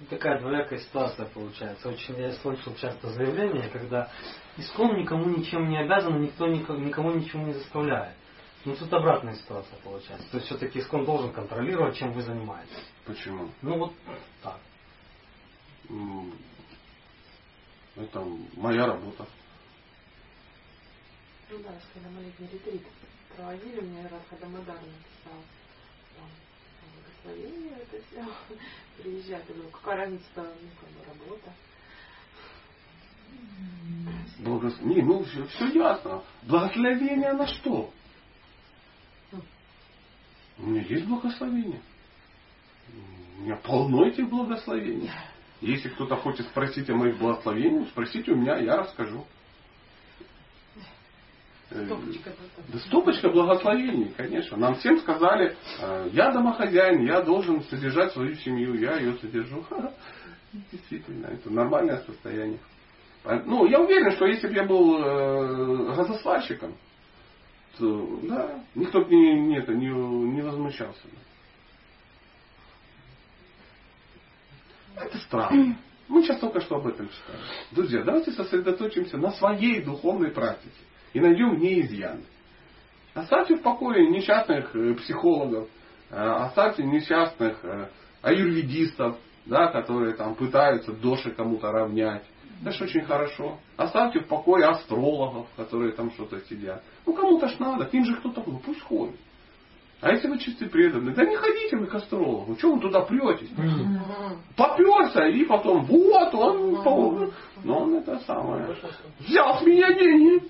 Speaker 5: Такая двоякая ситуация получается. Очень я слышал часто заявления, когда искон никому ничем не обязан, никто никому ничего не заставляет. Ну тут обратная ситуация получается. То есть все-таки искон должен контролировать, чем вы занимаетесь.
Speaker 2: Почему?
Speaker 5: Ну вот так.
Speaker 2: Это моя работа.
Speaker 7: Ну да, когда мы летний ретрит проводили, мне Радха Дамадар написал благословение это все. Приезжать, я думаю, какая разница, ну, как бы работа.
Speaker 2: Благос... Не, ну все, все ясно. Благословение на что? У меня есть благословение. У меня полно этих благословений. Если кто-то хочет спросить о моих благословениях, спросите у меня, я расскажу. Э,
Speaker 6: Стопочка.
Speaker 2: Да стопочка благословений, конечно. Нам всем сказали, э, я домохозяин, я должен содержать свою семью, я ее содержу. Ха-ха. Действительно, это нормальное состояние. А, Ну, я уверен, что если бы я был э, газосварщиком, то да, никто бы не, не, это, не, не возмущался. бы. Это странно. Мы сейчас только что об этом читали. Друзья, давайте сосредоточимся на своей духовной практике и найдем в ней изъяны. Оставьте в покое несчастных э, психологов, э, оставьте несчастных э, аюрведистов, да, которые там пытаются доши кому-то равнять. Это ж очень хорошо. Оставьте в покое астрологов, которые там что-то сидят. Ну кому-то ж надо, к ним же кто-то, ну пусть ходит. А если вы чистый преданный, да не ходите вы к астрологу, чего вы туда претесь? Поперся и потом, вот он, но он это самое. Взял с меня деньги.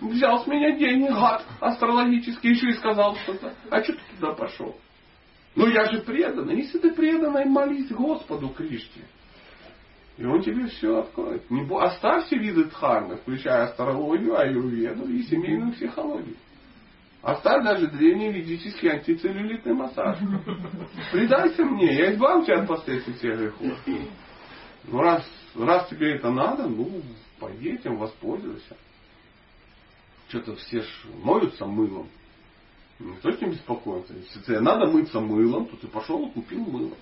Speaker 2: Взял с меня деньги, гад астрологический, еще и сказал что-то. А что ты туда пошел? Ну я же преданный. Если ты преданный, молись Господу Кришне. И он тебе все откроет. Не бо- Оставь все виды дхармы, включая астрологию, аюрведу и семейную психологию. Оставь даже древний ведический антицеллюлитный массаж. Предайся мне, я избавлю тебя от последствий всех грехов. Ну раз, раз тебе это надо, ну пойди этим воспользуйся. Что-то все ж моются мылом. Никто ним беспокоится. Если тебе надо мыться мылом, то ты пошел и купил мыло.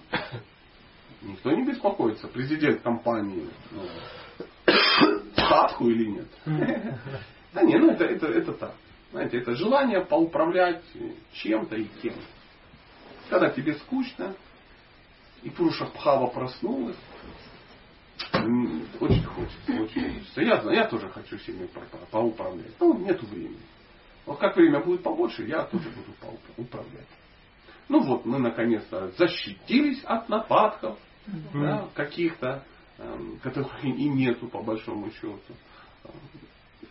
Speaker 2: Никто не беспокоится. Президент компании ну, садху или нет. Да не, ну это, это, это так. Знаете, это желание поуправлять чем-то и кем. Когда тебе скучно, и Пуруша Бхава проснулась, очень хочется, очень хочется. Я знаю, я тоже хочу семьей по- по- поуправлять. Ну, нету времени. Вот как время будет побольше, я тоже буду поупра- управлять. Ну вот, мы наконец-то защитились от нападков да, каких-то, эм, которых и нету по большому счету.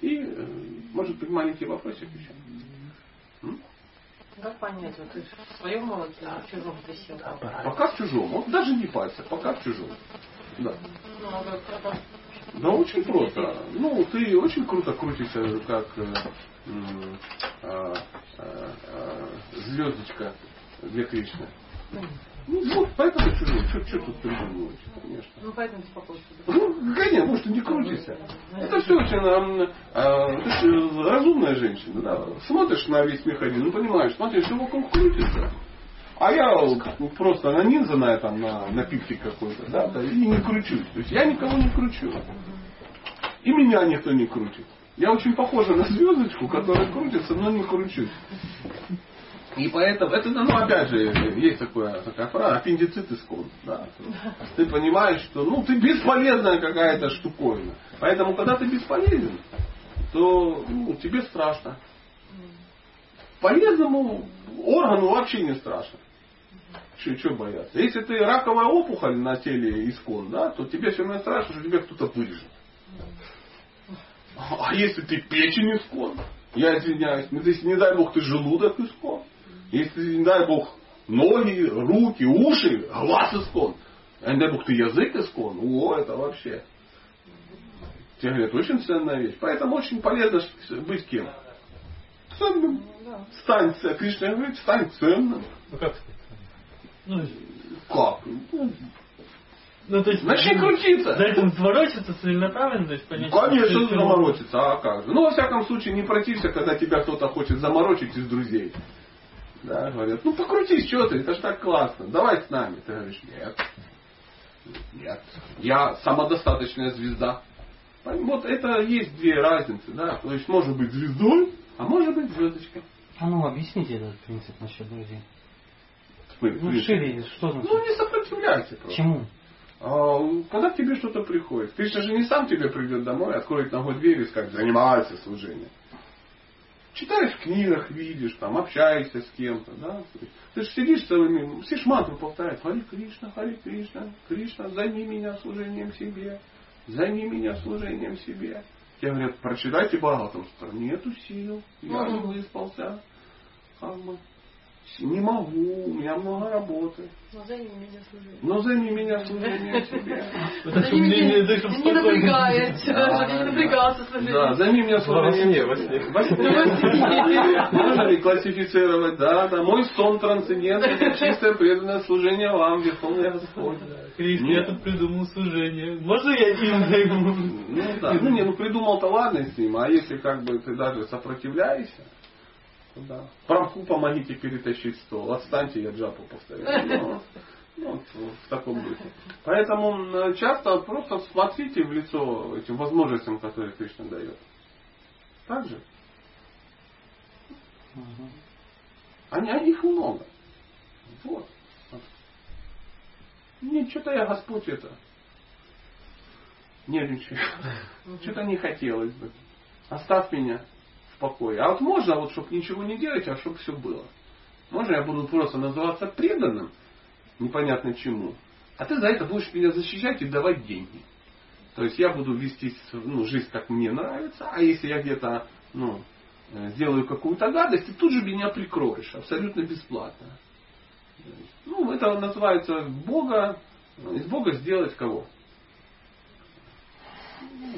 Speaker 2: И, э, может быть, маленький вопросик еще. М?
Speaker 6: Как понять, вот ты в своем молоке или в чужом присел?
Speaker 2: Пока в чужом. Вот даже не пальцы, пока в чужом. Да.
Speaker 6: Ну,
Speaker 2: Да очень просто. Ну, ты очень круто крутишься, как э, а, звездочка для Кришны. Ну, вот, поэтому чужой. Что тут придумывать, конечно.
Speaker 6: Ну, поэтому беспокойство.
Speaker 2: Ну, конечно, может, и не крутишься. Это все очень а, ты ж разумная женщина. Да? Смотришь на весь механизм, ну, понимаешь, смотришь, все вокруг крутится. А я просто нанизанная там на, на пикте какой-то, да, да, и не кручусь. То есть я никого не кручу. И меня никто не крутит. Я очень похожа на звездочку, которая крутится, но не кручусь. И поэтому, это, ну, опять же, есть такое, такая фраза, аппендицит искон. Да. Ты понимаешь, что ну, ты бесполезная какая-то штуковина. Поэтому, когда ты бесполезен, то ну, тебе страшно. Полезному органу вообще не страшно. Что бояться? Если ты раковая опухоль на теле искон, да, то тебе все равно страшно, что тебя кто-то вырежет. А если ты печень искон, я извиняюсь, ну, если не дай бог ты желудок искон, если не дай бог ноги, руки, уши, глаз искон, а не дай бог ты язык искон, о, это вообще. Тебе говорят, очень ценная вещь. Поэтому очень полезно быть кем? Ценным. Стань ценным. Кришна говорит, стань ценным.
Speaker 5: Ну как? Ну,
Speaker 2: Как? Ну,
Speaker 5: то есть...
Speaker 2: Начни крутиться.
Speaker 5: За этим сворочиться целенаправленно, то есть понять...
Speaker 2: Конечно, заморочиться, а как же? Ну, во всяком случае, не протився, когда тебя кто-то хочет заморочить из друзей. Да, говорят, ну покрутись, что ты, это же так классно, давай с нами. Ты говоришь, нет, нет, я самодостаточная звезда. Вот это есть две разницы, да, то есть может быть звездой, а может быть звездочкой.
Speaker 5: А ну, объясните этот принцип насчет друзей. Ну, шире, что значит?
Speaker 2: Ну, не сопротивляйся просто.
Speaker 5: Чему?
Speaker 2: А, Когда к тебе что-то приходит, Кришна же не сам тебе придет домой, откроет ногой дверь и скажет, занимайся служением. читаешь в книгах, видишь, там, общаешься с кем-то, да. Ты же сидишь целыми, все ж мантру повторяют. Хари Кришна, Хари Кришна, Кришна, займи меня служением себе, займи меня служением себе. Тебе говорят, прочитайте Бхагаватам. Нету сил, я не выспался. Как бы, не могу, у меня много работы.
Speaker 7: Но займи меня служением.
Speaker 2: Но займи меня служением себе.
Speaker 6: Займи меня, не напрягает, чтобы не напрягался
Speaker 2: Да,
Speaker 6: служением.
Speaker 2: займи меня служением.
Speaker 3: Во сне,
Speaker 2: Во сне. Можно ли классифицировать? Да, да. Мой сон трансцендентный, чистое преданное служение вам, Верховный Господь. Нет.
Speaker 5: я тут придумал служение. Можно я им займу?
Speaker 2: Ну да. Ну не, ну придумал-то ладно с ним, а если как бы ты даже сопротивляешься, да. Прамку помогите перетащить стол, отстаньте, я джапу повторяю. Ну, ну, вот в таком духе. Поэтому м, часто просто смотрите в лицо этим возможностям, которые Кришна дает. Так же? Они, а их много. Вот. Нет, что-то я Господь это. Нервничаю. Что-то не хотелось бы. Оставь меня в покое. А вот можно, вот, чтобы ничего не делать, а чтобы все было. Можно я буду просто называться преданным, непонятно чему, а ты за это будешь меня защищать и давать деньги. То есть я буду вести ну, жизнь, как мне нравится, а если я где-то ну, э, сделаю какую-то гадость, ты тут же меня прикроешь, абсолютно бесплатно. Ну, это называется Бога, из Бога сделать кого?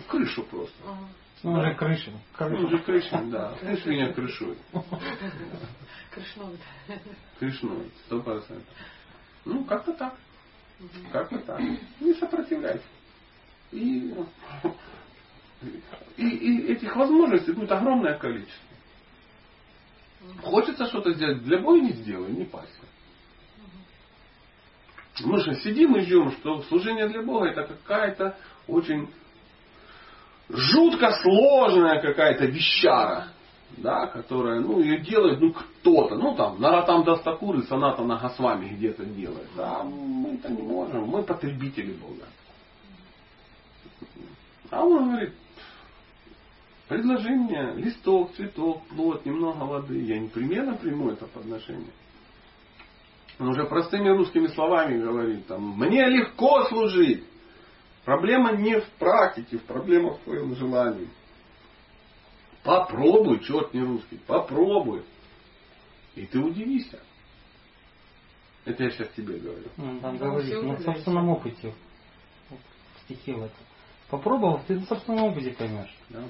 Speaker 2: Крышу просто.
Speaker 5: Ну, уже крыша.
Speaker 2: Ну, уже крышин, да. Пусть меня крышует.
Speaker 6: Кришновый.
Speaker 2: Крышной, сто процентов. Ну, как-то так. Как-то так. Не сопротивляйся. И, и, и этих возможностей будет огромное количество. Хочется что-то сделать, для Бога не сделай, не парься. Мы же сидим и ждем, что служение для Бога это какая-то очень жутко сложная какая-то вещара, да, которая, ну, ее делает, ну, кто-то, ну, там, Наратам Дастакур и Саната Нагасвами где-то делает. А мы это не можем, мы потребители Бога. А он говорит, предложи мне листок, цветок, плод, немного воды. Я непременно приму это подношение. Он уже простыми русскими словами говорит, там, мне легко служить. Проблема не в практике, проблема в твоем желании. Попробуй, черт не русский, попробуй. И ты удивишься. Это я сейчас тебе говорю.
Speaker 5: Ну, Там
Speaker 6: всё
Speaker 5: на собственном опыте. Вот в стихе в этом. Попробовал, ты на собственном опыте поймешь.
Speaker 2: Да?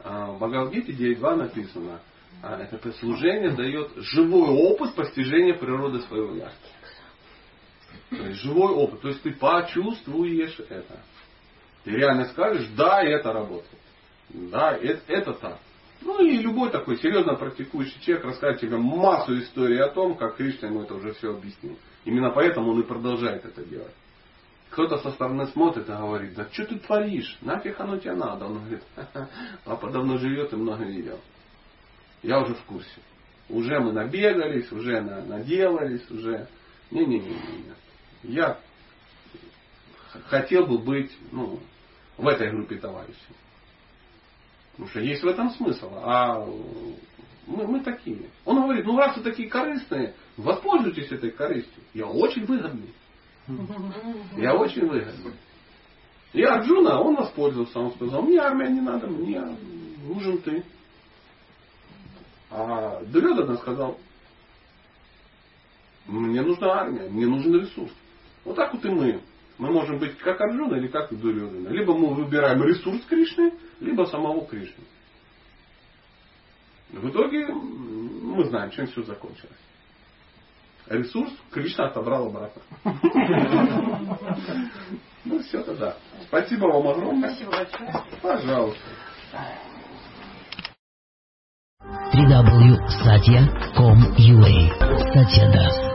Speaker 2: А в Бхагавадгите 9.2 написано, а, это служение дает живой опыт постижения природы своего я. То есть живой опыт. То есть ты почувствуешь это. Ты реально скажешь, да, это работает. Да, это, это так. Ну и любой такой серьезно практикующий человек расскажет тебе массу историй о том, как Кришна ему это уже все объяснил. Именно поэтому он и продолжает это делать. Кто-то со стороны смотрит и говорит, да что ты творишь? Нафиг оно тебе надо? Он говорит, «Ха-ха, папа давно живет и много видел. Я уже в курсе. Уже мы набегались, уже на- наделались, уже... Не-не-не. Я х- хотел бы быть ну, в этой группе товарищей. Потому что есть в этом смысл. А мы, мы такие. Он говорит, ну раз вы такие корыстные, воспользуйтесь этой корыстью. Я очень выгодный. Я очень выгодный. И Арджуна, он воспользовался, он сказал, мне армия не надо, мне нужен ты. А Дурьодана сказал, мне нужна армия, мне нужен ресурс. Вот так вот и мы. Мы можем быть как Арджуна или как Дурьодана. Либо мы выбираем ресурс Кришны, либо самого Кришны. В итоге мы знаем, чем все закончилось. Ресурс Кришна отобрал обратно. Ну все тогда. Спасибо вам огромное.
Speaker 6: Спасибо большое.
Speaker 2: Пожалуйста.
Speaker 1: www.satya.com.ua Satya Das